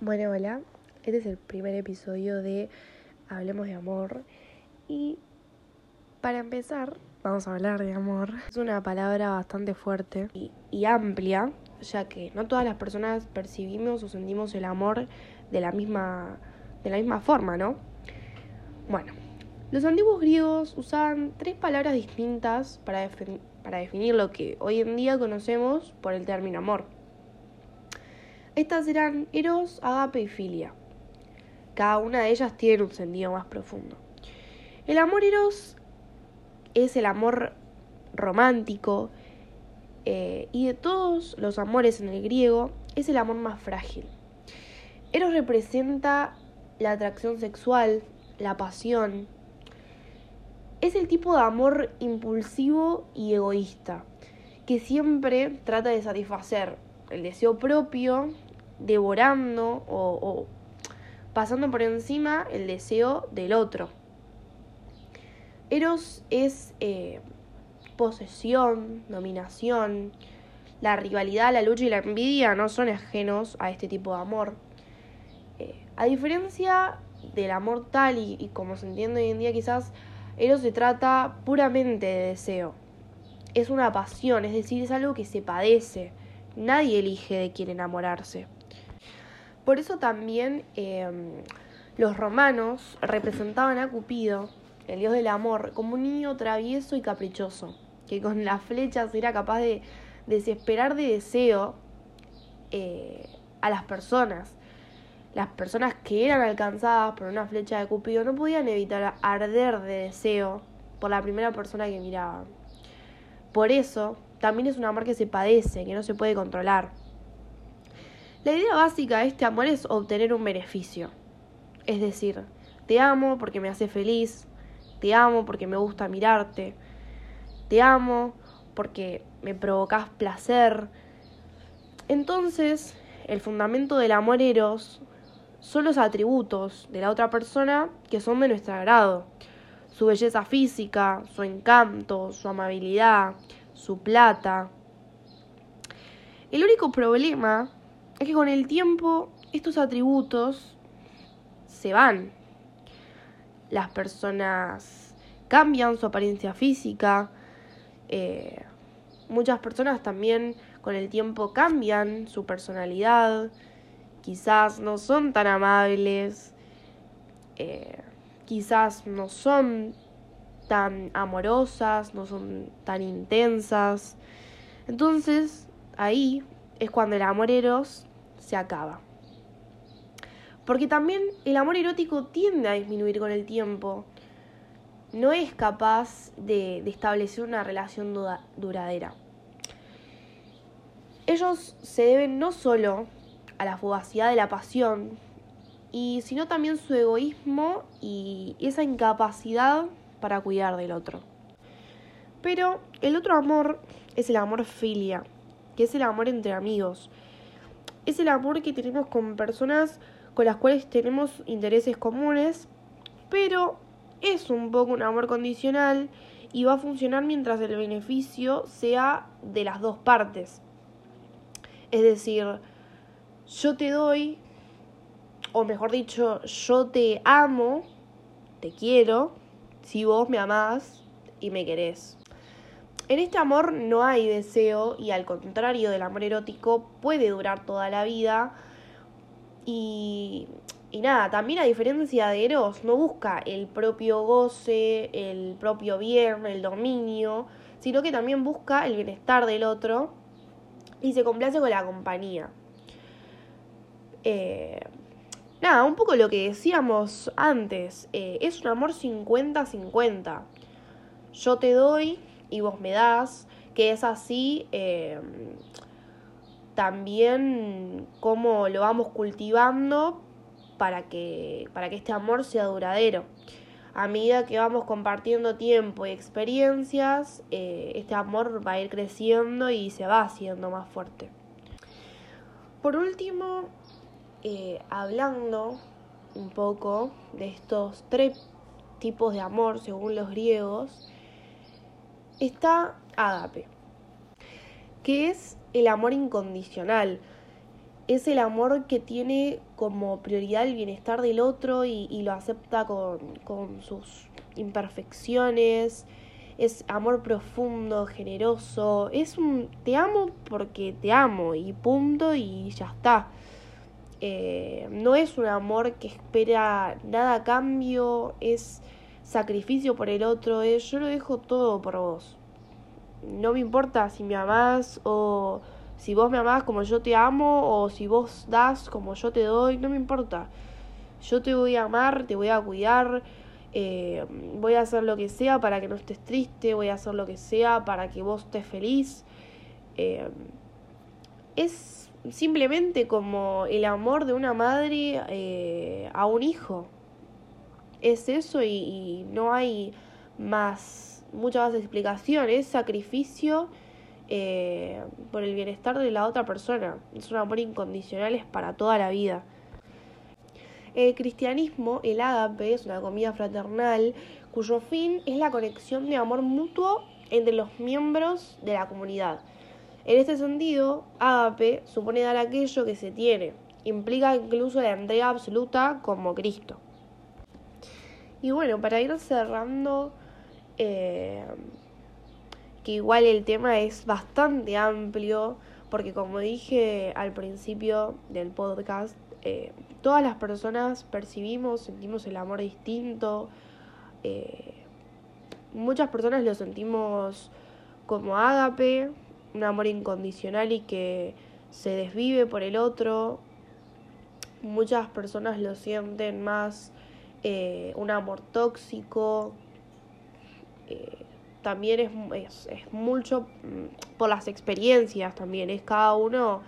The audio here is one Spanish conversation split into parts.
Bueno, hola, este es el primer episodio de Hablemos de Amor y para empezar vamos a hablar de amor. Es una palabra bastante fuerte y, y amplia, ya que no todas las personas percibimos o sentimos el amor de la misma, de la misma forma, ¿no? Bueno, los antiguos griegos usaban tres palabras distintas para, defi- para definir lo que hoy en día conocemos por el término amor. Estas eran eros, agape y filia. Cada una de ellas tiene un sentido más profundo. El amor eros es el amor romántico eh, y de todos los amores en el griego es el amor más frágil. Eros representa la atracción sexual, la pasión. Es el tipo de amor impulsivo y egoísta que siempre trata de satisfacer el deseo propio, devorando o, o pasando por encima el deseo del otro. Eros es eh, posesión, dominación, la rivalidad, la lucha y la envidia no son ajenos a este tipo de amor. Eh, a diferencia del amor tal y, y como se entiende hoy en día quizás, Eros se trata puramente de deseo. Es una pasión, es decir, es algo que se padece. Nadie elige de quién enamorarse. Por eso también eh, los romanos representaban a Cupido, el dios del amor, como un niño travieso y caprichoso, que con las flechas era capaz de desesperar de deseo eh, a las personas. Las personas que eran alcanzadas por una flecha de Cupido no podían evitar arder de deseo por la primera persona que miraban. Por eso, también es un amor que se padece, que no se puede controlar. La idea básica de este amor es obtener un beneficio. Es decir, te amo porque me hace feliz, te amo porque me gusta mirarte, te amo porque me provocas placer. Entonces, el fundamento del amor eros son los atributos de la otra persona que son de nuestro agrado. Su belleza física, su encanto, su amabilidad, su plata. El único problema es que con el tiempo estos atributos se van. Las personas cambian su apariencia física. Eh, muchas personas también con el tiempo cambian su personalidad. Quizás no son tan amables. Eh, quizás no son tan amorosas, no son tan intensas. Entonces, ahí es cuando el amor eros se acaba. Porque también el amor erótico tiende a disminuir con el tiempo. No es capaz de, de establecer una relación duradera. Ellos se deben no solo a la fugacidad de la pasión, y sino también su egoísmo y esa incapacidad para cuidar del otro. Pero el otro amor es el amor filia, que es el amor entre amigos. Es el amor que tenemos con personas con las cuales tenemos intereses comunes, pero es un poco un amor condicional y va a funcionar mientras el beneficio sea de las dos partes. Es decir, yo te doy, o mejor dicho, yo te amo, te quiero, si vos me amás y me querés. En este amor no hay deseo y al contrario del amor erótico puede durar toda la vida y, y nada, también a diferencia de Eros no busca el propio goce, el propio bien, el dominio, sino que también busca el bienestar del otro y se complace con la compañía. Eh, nada, un poco lo que decíamos antes, eh, es un amor 50-50. Yo te doy y vos me das, que es así eh, también como lo vamos cultivando para que, para que este amor sea duradero. A medida que vamos compartiendo tiempo y experiencias, eh, este amor va a ir creciendo y se va haciendo más fuerte. Por último, eh, hablando un poco de estos tres tipos de amor según los griegos, está ágape, que es el amor incondicional. es el amor que tiene como prioridad el bienestar del otro y, lo acepta con, con, sus imperfecciones. Es amor profundo, generoso. Es un te amo porque te amo y punto y ya está. Eh, no es un amor que espera nada a cambio, es sacrificio por el otro, es yo lo dejo todo por vos. No me importa si me amás o si vos me amás como yo te amo o si vos das como yo te doy, no me importa. Yo te voy a amar, te voy a cuidar, eh, voy a hacer lo que sea para que no estés triste, voy a hacer lo que sea para que vos estés feliz. Eh, es simplemente como el amor de una madre eh, a un hijo. Es eso y, no hay más, mucha más explicación, es sacrificio eh, por el bienestar de la otra persona. Es un amor incondicional, es para toda la vida. El cristianismo, el ágape, es una comida fraternal cuyo fin es la conexión de amor mutuo entre los miembros de la comunidad. En este sentido, ágape supone dar aquello que se tiene, implica incluso la entrega absoluta como Cristo. Y bueno, para ir cerrando, eh, que igual el tema es bastante amplio, porque como dije al principio del podcast, eh, todas las personas percibimos, sentimos el amor distinto. Eh, muchas personas lo sentimos como ágape, un amor incondicional y que se desvive por el otro. Muchas personas lo sienten más eh, un amor tóxico también es, es, mucho mm, por las experiencias también, es cada uno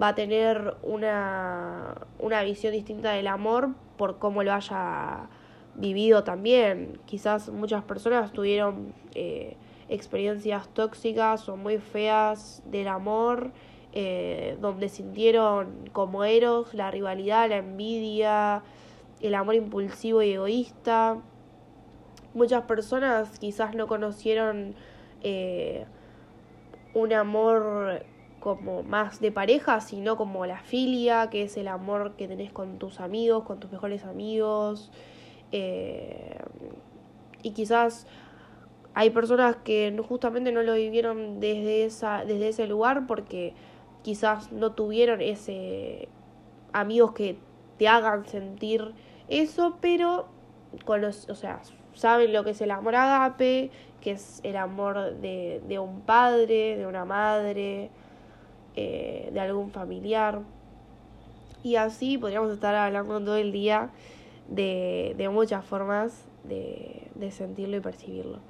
va a tener una, una visión distinta del amor por cómo lo haya vivido también. Quizás muchas personas tuvieron eh, experiencias tóxicas o muy feas del amor, eh, donde sintieron como eros la rivalidad, la envidia, el amor impulsivo y egoísta muchas personas quizás no conocieron eh, un amor como más de pareja, sino como la filia, que es el amor que tenés con tus amigos, con tus mejores amigos. Eh, y quizás hay personas que justamente no lo vivieron desde, esa, desde ese lugar porque quizás no tuvieron ese amigos que te hagan sentir eso, pero con los, o sea, saben lo que es el amor agape, que es el amor de, de un padre, de una madre, eh, de algún familiar. Y así podríamos estar hablando todo el día de, de muchas formas de, de sentirlo y percibirlo.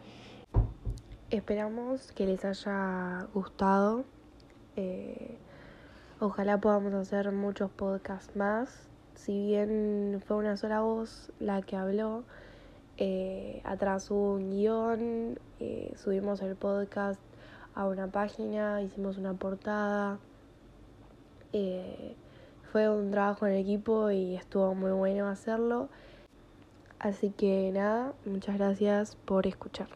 Esperamos que les haya gustado. Eh, ojalá podamos hacer muchos podcasts más. Si bien fue una sola voz la que habló, eh, atrás hubo un guion, eh, subimos el podcast a una página, hicimos una portada. Eh, fue un trabajo en equipo y estuvo muy bueno hacerlo. Así que nada, muchas gracias por escuchar.